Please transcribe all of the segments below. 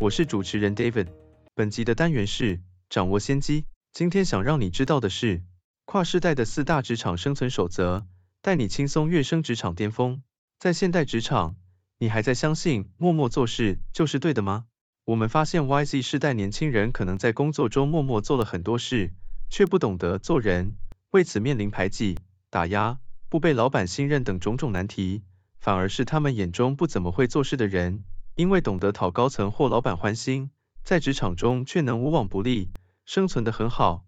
我是主持人 David。本集的单元是掌握先机。今天想让你知道的是跨世代的四大职场生存守则，带你轻松跃升职场巅峰。在现代职场，你还在相信默默做事就是对的吗？我们发现 YZ 世代年轻人可能在工作中默默做了很多事，却不懂得做人。为此面临排挤、打压、不被老板信任等种种难题，反而是他们眼中不怎么会做事的人，因为懂得讨高层或老板欢心，在职场中却能无往不利，生存得很好。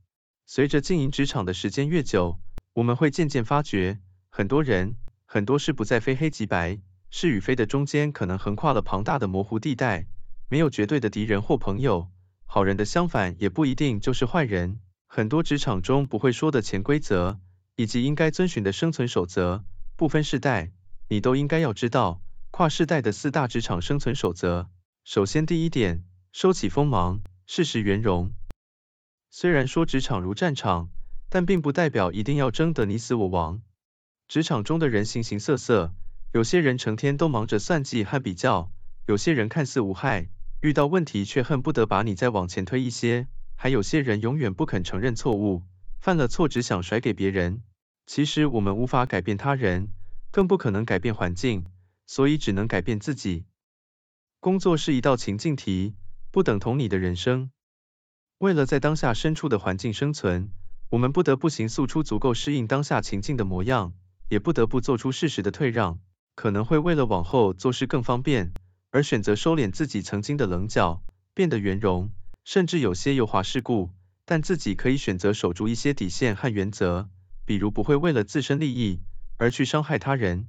随着经营职场的时间越久，我们会渐渐发觉，很多人、很多事不再非黑即白，是与非的中间可能横跨了庞大的模糊地带，没有绝对的敌人或朋友，好人的相反也不一定就是坏人。很多职场中不会说的潜规则，以及应该遵循的生存守则，不分世代，你都应该要知道。跨世代的四大职场生存守则。首先，第一点，收起锋芒，适时圆融。虽然说职场如战场，但并不代表一定要争得你死我亡。职场中的人形形色色，有些人成天都忙着算计和比较，有些人看似无害，遇到问题却恨不得把你再往前推一些。还有些人永远不肯承认错误，犯了错只想甩给别人。其实我们无法改变他人，更不可能改变环境，所以只能改变自己。工作是一道情境题，不等同你的人生。为了在当下身处的环境生存，我们不得不形塑出足够适应当下情境的模样，也不得不做出适时的退让。可能会为了往后做事更方便，而选择收敛自己曾经的棱角，变得圆融。甚至有些油滑世故，但自己可以选择守住一些底线和原则，比如不会为了自身利益而去伤害他人。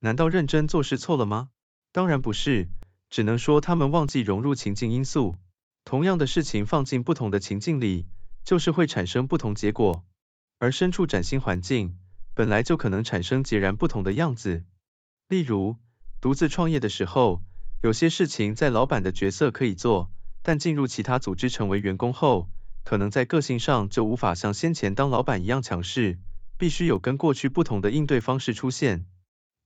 难道认真做事错了吗？当然不是，只能说他们忘记融入情境因素。同样的事情放进不同的情境里，就是会产生不同结果。而身处崭新环境，本来就可能产生截然不同的样子。例如，独自创业的时候，有些事情在老板的角色可以做。但进入其他组织成为员工后，可能在个性上就无法像先前当老板一样强势，必须有跟过去不同的应对方式出现。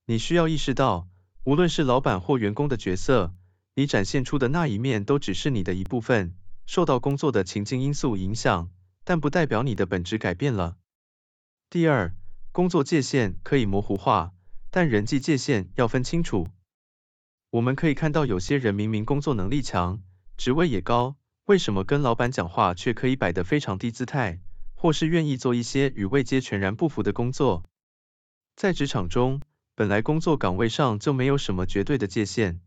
你需要意识到，无论是老板或员工的角色，你展现出的那一面都只是你的一部分，受到工作的情境因素影响，但不代表你的本质改变了。第二，工作界限可以模糊化，但人际界限要分清楚。我们可以看到有些人明明工作能力强，职位也高，为什么跟老板讲话却可以摆得非常低姿态，或是愿意做一些与位阶全然不符的工作？在职场中，本来工作岗位上就没有什么绝对的界限，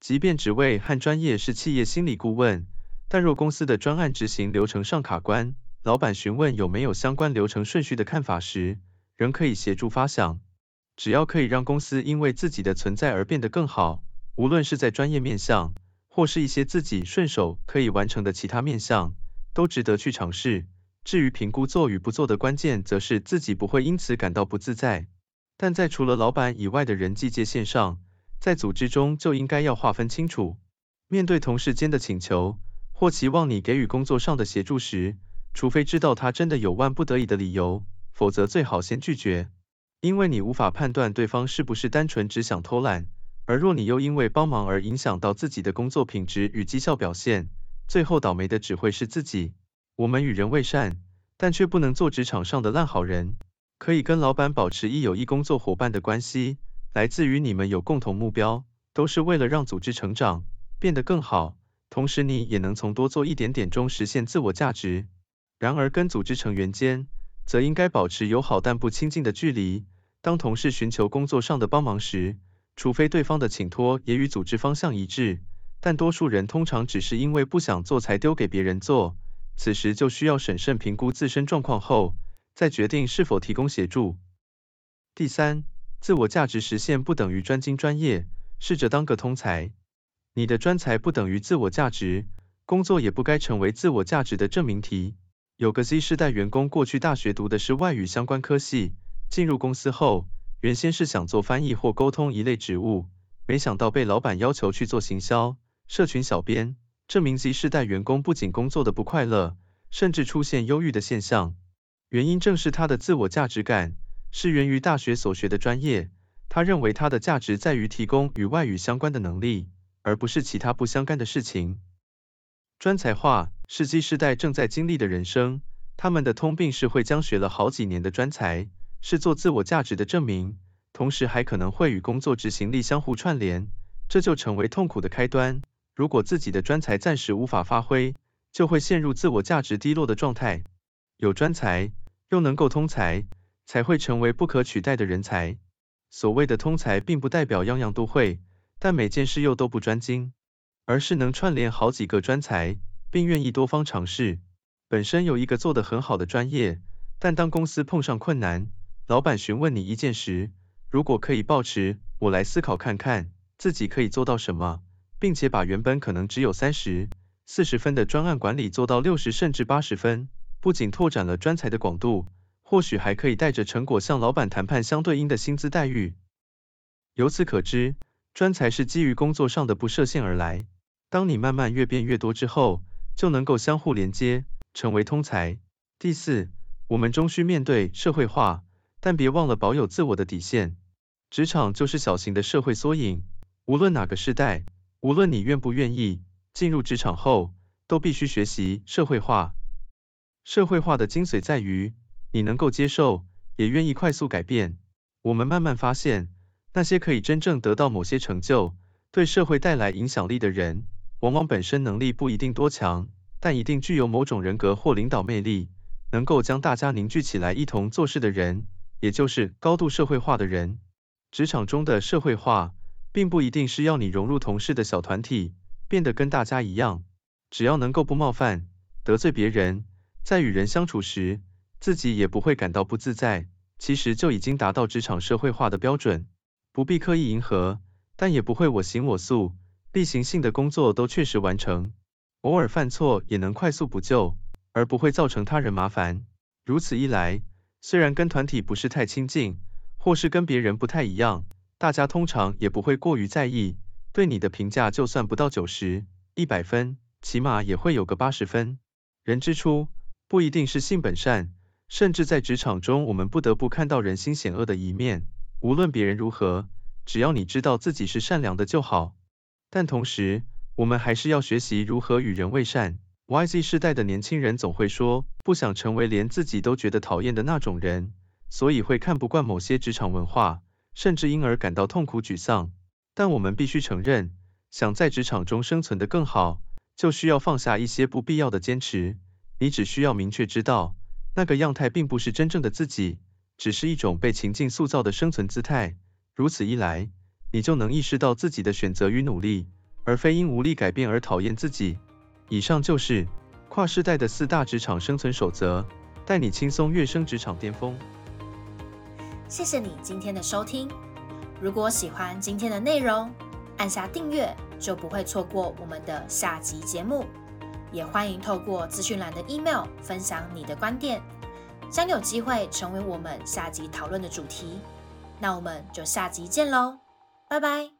即便职位和专业是企业心理顾问，但若公司的专案执行流程上卡关，老板询问有没有相关流程顺序的看法时，仍可以协助发想。只要可以让公司因为自己的存在而变得更好，无论是在专业面向。或是一些自己顺手可以完成的其他面向，都值得去尝试。至于评估做与不做的关键，则是自己不会因此感到不自在。但在除了老板以外的人际界限上，在组织中就应该要划分清楚。面对同事间的请求，或期望你给予工作上的协助时，除非知道他真的有万不得已的理由，否则最好先拒绝，因为你无法判断对方是不是单纯只想偷懒。而若你又因为帮忙而影响到自己的工作品质与绩效表现，最后倒霉的只会是自己。我们与人为善，但却不能做职场上的烂好人。可以跟老板保持一有一工作伙伴的关系，来自于你们有共同目标，都是为了让组织成长，变得更好。同时你也能从多做一点点中实现自我价值。然而跟组织成员间，则应该保持友好但不亲近的距离。当同事寻求工作上的帮忙时，除非对方的请托也与组织方向一致，但多数人通常只是因为不想做才丢给别人做，此时就需要审慎评估自身状况后，再决定是否提供协助。第三，自我价值实现不等于专精专业，试着当个通才。你的专才不等于自我价值，工作也不该成为自我价值的证明题。有个 Z 世代员工过去大学读的是外语相关科系，进入公司后，原先是想做翻译或沟通一类职务，没想到被老板要求去做行销、社群小编。这名 Z 世代员工不仅工作的不快乐，甚至出现忧郁的现象。原因正是他的自我价值感是源于大学所学的专业，他认为他的价值在于提供与外语相关的能力，而不是其他不相干的事情。专才化是 Z 世代正在经历的人生，他们的通病是会将学了好几年的专才视作自我价值的证明，同时还可能会与工作执行力相互串联，这就成为痛苦的开端。如果自己的专才暂时无法发挥，就会陷入自我价值低落的状态。有专才又能够通才，才会成为不可取代的人才。所谓的通才，并不代表样样都会，但每件事又都不专精。而是能串联好几个专才，并愿意多方尝试。本身有一个做得很好的专业，但当公司碰上困难，老板询问你意见时，如果可以保持我来思考看看自己可以做到什么，并且把原本可能只有三十、四十分的专案管理做到六十甚至八十分，不仅拓展了专才的广度，或许还可以带着成果向老板谈判相对应的薪资待遇。由此可知，专才是基于工作上的不设限而来。当你慢慢越变越多之后，就能够相互连接，成为通才。第四，我们终需面对社会化，但别忘了保有自我的底线。职场就是小型的社会缩影，无论哪个时代，无论你愿不愿意，进入职场后，都必须学习社会化。社会化的精髓在于，你能够接受，也愿意快速改变。我们慢慢发现，那些可以真正得到某些成就，对社会带来影响力的人。往往本身能力不一定多强，但一定具有某种人格或领导魅力，能够将大家凝聚起来一同做事的人，也就是高度社会化的人。职场中的社会化，并不一定是要你融入同事的小团体，变得跟大家一样，只要能够不冒犯、得罪别人，在与人相处时，自己也不会感到不自在，其实就已经达到职场社会化的标准。不必刻意迎合，但也不会我行我素。例行性的工作都确实完成，偶尔犯错也能快速补救，而不会造成他人麻烦。如此一来，虽然跟团体不是太亲近，或是跟别人不太一样，大家通常也不会过于在意，对你的评价就算不到九十、一百分，起码也会有个八十分。人之初，不一定是性本善，甚至在职场中，我们不得不看到人心险恶的一面。无论别人如何，只要你知道自己是善良的就好。但同时，我们还是要学习如何与人为善。YZ 世代的年轻人总会说，不想成为连自己都觉得讨厌的那种人，所以会看不惯某些职场文化，甚至因而感到痛苦沮丧。但我们必须承认，想在职场中生存的更好，就需要放下一些不必要的坚持。你只需要明确知道，那个样态并不是真正的自己，只是一种被情境塑造的生存姿态。如此一来，你就能意识到自己的选择与努力，而非因无力改变而讨厌自己。以上就是跨世代的四大职场生存守则，带你轻松跃升职场巅峰。谢谢你今天的收听。如果喜欢今天的内容，按下订阅就不会错过我们的下集节目。也欢迎透过资讯栏的 email 分享你的观点，将有机会成为我们下集讨论的主题。那我们就下集见喽！拜拜。